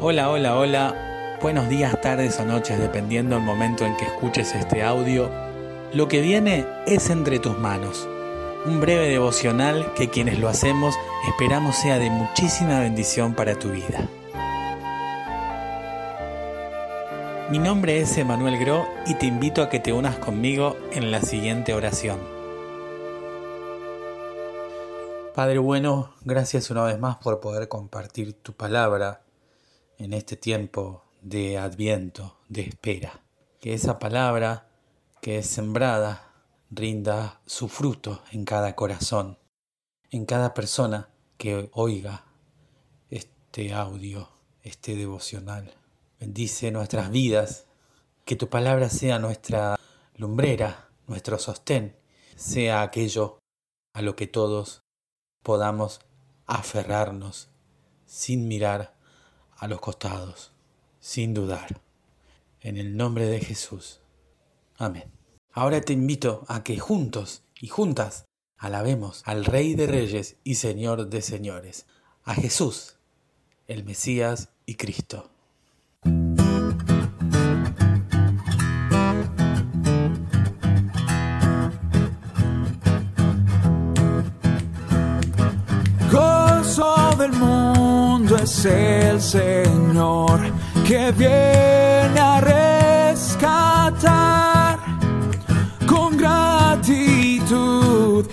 Hola, hola, hola. Buenos días, tardes o noches, dependiendo del momento en que escuches este audio. Lo que viene es entre tus manos. Un breve devocional que quienes lo hacemos esperamos sea de muchísima bendición para tu vida. Mi nombre es Emanuel Gro y te invito a que te unas conmigo en la siguiente oración. Padre bueno, gracias una vez más por poder compartir tu palabra en este tiempo de adviento, de espera. Que esa palabra que es sembrada rinda su fruto en cada corazón, en cada persona que oiga este audio, este devocional. Bendice nuestras vidas, que tu palabra sea nuestra lumbrera, nuestro sostén, sea aquello a lo que todos podamos aferrarnos sin mirar a los costados, sin dudar. En el nombre de Jesús. Amén. Ahora te invito a que juntos y juntas alabemos al Rey de Reyes y Señor de Señores, a Jesús, el Mesías y Cristo. Es el Señor que viene a rescatar con gratitud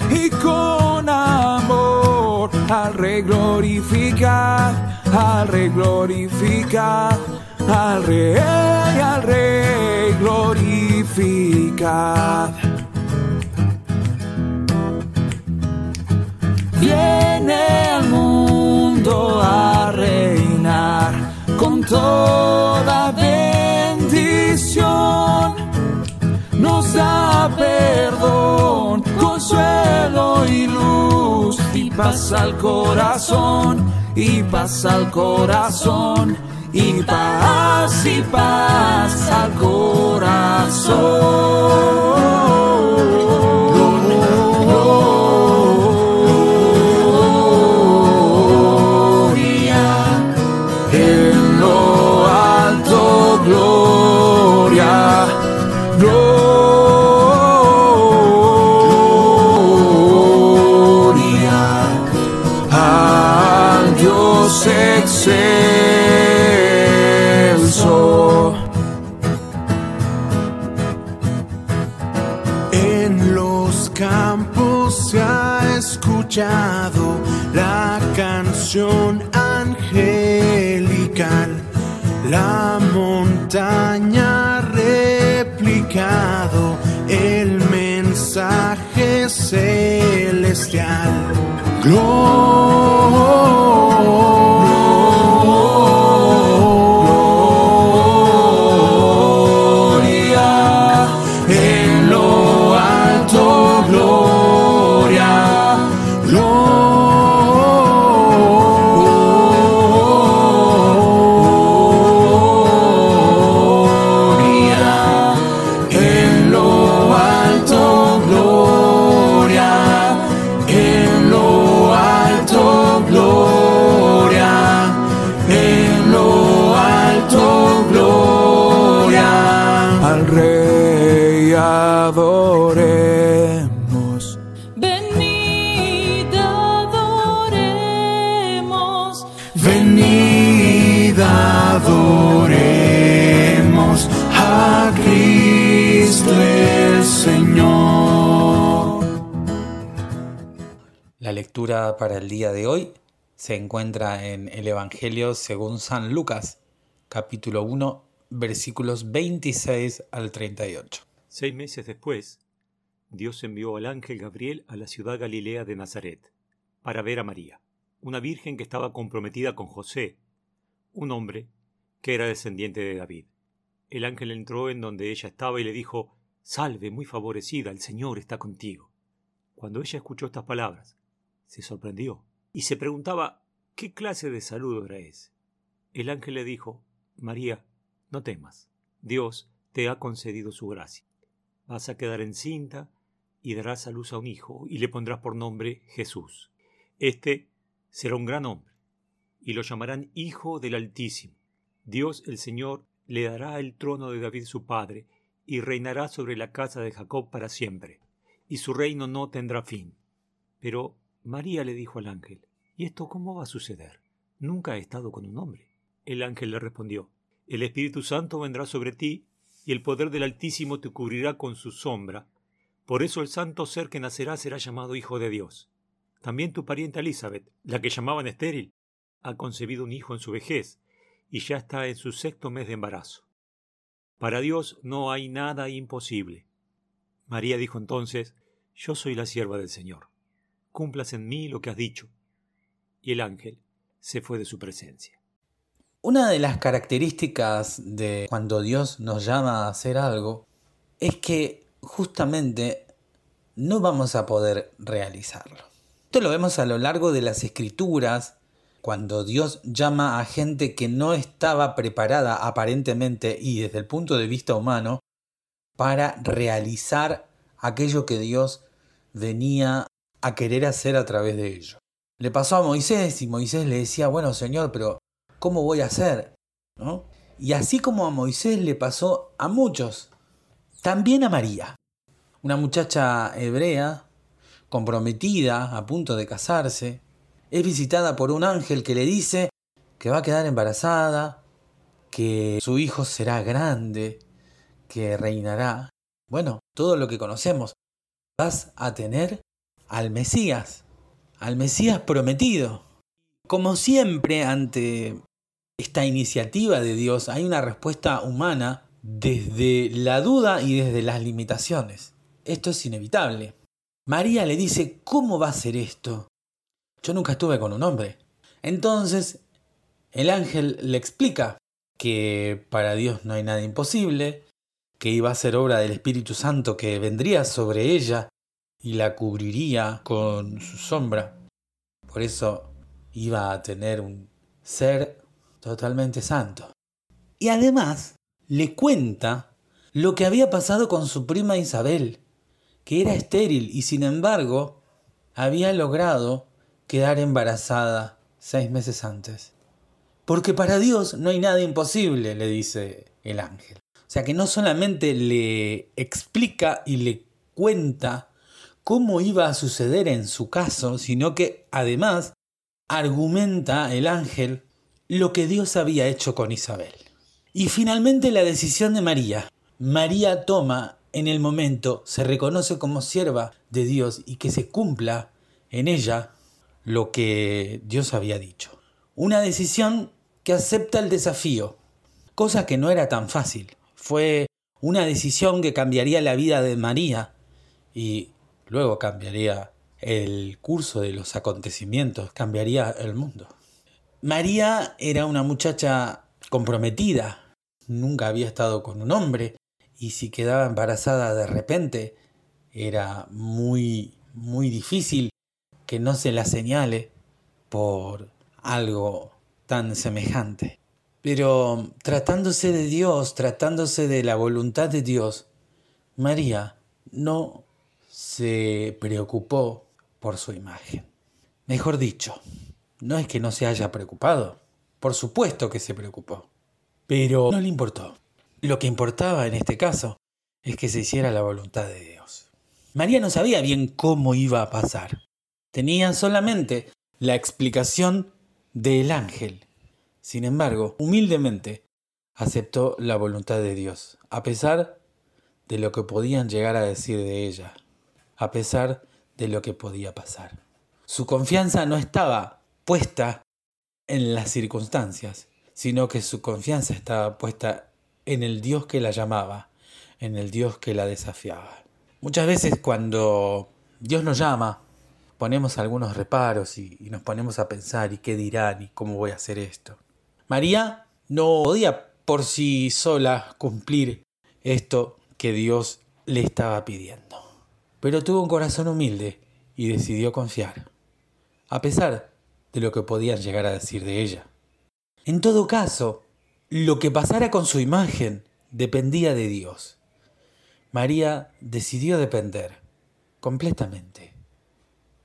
y con amor al reglorificar, al reglorificar, al rey, al rey glorificar. Perdón, consuelo y luz y paz al corazón, y paz al corazón, y paz y paz al corazón. Escuchado la canción angelical, la montaña replicado el mensaje celestial. Lectura para el día de hoy se encuentra en el Evangelio según San Lucas, capítulo 1, versículos 26 al 38. Seis meses después, Dios envió al ángel Gabriel a la ciudad galilea de Nazaret para ver a María, una virgen que estaba comprometida con José, un hombre que era descendiente de David. El ángel entró en donde ella estaba y le dijo, Salve, muy favorecida, el Señor está contigo. Cuando ella escuchó estas palabras, se sorprendió y se preguntaba qué clase de saludo era ese. El ángel le dijo, María, no temas, Dios te ha concedido su gracia. Vas a quedar encinta y darás a luz a un hijo y le pondrás por nombre Jesús. Este será un gran hombre y lo llamarán Hijo del Altísimo. Dios el Señor le dará el trono de David su padre, y reinará sobre la casa de Jacob para siempre, y su reino no tendrá fin. Pero María le dijo al ángel, ¿Y esto cómo va a suceder? Nunca he estado con un hombre. El ángel le respondió, El Espíritu Santo vendrá sobre ti, y el poder del Altísimo te cubrirá con su sombra. Por eso el santo ser que nacerá será llamado Hijo de Dios. También tu pariente Elizabeth, la que llamaban estéril, ha concebido un hijo en su vejez, y ya está en su sexto mes de embarazo. Para Dios no hay nada imposible. María dijo entonces, Yo soy la sierva del Señor. Cumplas en mí lo que has dicho. Y el ángel se fue de su presencia. Una de las características de cuando Dios nos llama a hacer algo es que justamente no vamos a poder realizarlo. Esto lo vemos a lo largo de las escrituras, cuando Dios llama a gente que no estaba preparada aparentemente y desde el punto de vista humano para realizar aquello que Dios venía a querer hacer a través de ellos. Le pasó a Moisés y Moisés le decía, bueno Señor, pero ¿cómo voy a hacer? ¿No? Y así como a Moisés le pasó a muchos, también a María, una muchacha hebrea, comprometida, a punto de casarse, es visitada por un ángel que le dice que va a quedar embarazada, que su hijo será grande, que reinará. Bueno, todo lo que conocemos. Vas a tener al Mesías, al Mesías prometido. Como siempre ante esta iniciativa de Dios hay una respuesta humana desde la duda y desde las limitaciones. Esto es inevitable. María le dice, ¿cómo va a ser esto? Yo nunca estuve con un hombre. Entonces, el ángel le explica que para Dios no hay nada imposible, que iba a ser obra del Espíritu Santo que vendría sobre ella y la cubriría con su sombra. Por eso iba a tener un ser totalmente santo. Y además le cuenta lo que había pasado con su prima Isabel, que era estéril y sin embargo había logrado quedar embarazada seis meses antes. Porque para Dios no hay nada imposible, le dice el ángel. O sea que no solamente le explica y le cuenta cómo iba a suceder en su caso, sino que además argumenta el ángel lo que Dios había hecho con Isabel. Y finalmente la decisión de María. María toma en el momento, se reconoce como sierva de Dios y que se cumpla en ella lo que Dios había dicho. Una decisión que acepta el desafío, cosa que no era tan fácil. Fue una decisión que cambiaría la vida de María y luego cambiaría el curso de los acontecimientos, cambiaría el mundo. María era una muchacha comprometida, nunca había estado con un hombre y si quedaba embarazada de repente era muy muy difícil que no se la señale por algo tan semejante. Pero tratándose de Dios, tratándose de la voluntad de Dios, María no se preocupó por su imagen. Mejor dicho, no es que no se haya preocupado, por supuesto que se preocupó, pero no le importó. Lo que importaba en este caso es que se hiciera la voluntad de Dios. María no sabía bien cómo iba a pasar, Tenía solamente la explicación del ángel. Sin embargo, humildemente aceptó la voluntad de Dios, a pesar de lo que podían llegar a decir de ella, a pesar de lo que podía pasar. Su confianza no estaba puesta en las circunstancias, sino que su confianza estaba puesta en el Dios que la llamaba, en el Dios que la desafiaba. Muchas veces cuando Dios nos llama, ponemos algunos reparos y, nos ponemos a pensar y qué dirán y cómo voy a hacer esto. María no podía por sí sola cumplir esto que Dios le estaba pidiendo. Pero tuvo un corazón humilde y decidió confiar, a pesar de lo que podían llegar a decir de ella. En todo caso, lo que pasara con su imagen dependía de Dios. María decidió depender completamente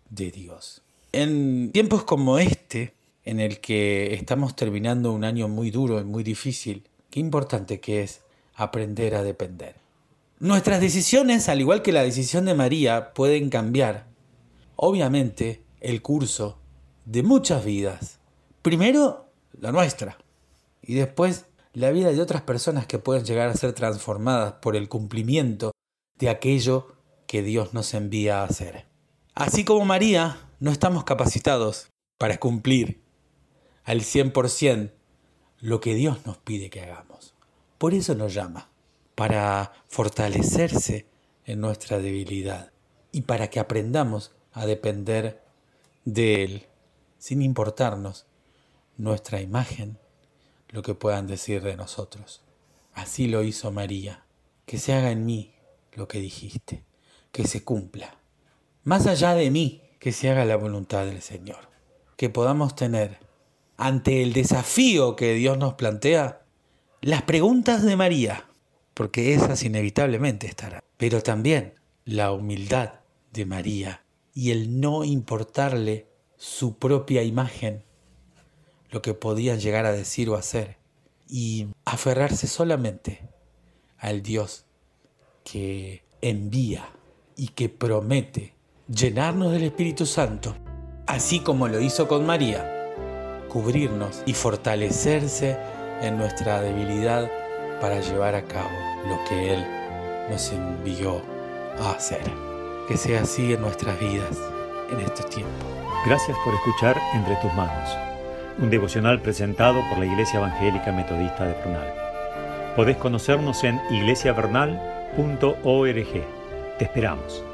de Dios. En tiempos como este, en el que estamos terminando un año muy duro y muy difícil, qué importante que es aprender a depender. Nuestras decisiones, al igual que la decisión de María, pueden cambiar, obviamente, el curso de muchas vidas. Primero, la nuestra, y después la vida de otras personas que pueden llegar a ser transformadas por el cumplimiento de aquello que Dios nos envía a hacer. Así como María, no estamos capacitados para cumplir al 100% lo que Dios nos pide que hagamos. Por eso nos llama, para fortalecerse en nuestra debilidad y para que aprendamos a depender de Él, sin importarnos nuestra imagen, lo que puedan decir de nosotros. Así lo hizo María. Que se haga en mí lo que dijiste, que se cumpla. Más allá de mí, que se haga la voluntad del Señor. Que podamos tener, ante el desafío que Dios nos plantea, las preguntas de María, porque esas inevitablemente estarán, pero también la humildad de María y el no importarle su propia imagen lo que podían llegar a decir o hacer y aferrarse solamente al Dios que envía y que promete llenarnos del Espíritu Santo, así como lo hizo con María, cubrirnos y fortalecerse en nuestra debilidad para llevar a cabo lo que Él nos envió a hacer. Que sea así en nuestras vidas en este tiempo. Gracias por escuchar Entre tus manos un devocional presentado por la Iglesia Evangélica Metodista de Prunal. Podés conocernos en iglesiavernal.org. Te esperamos.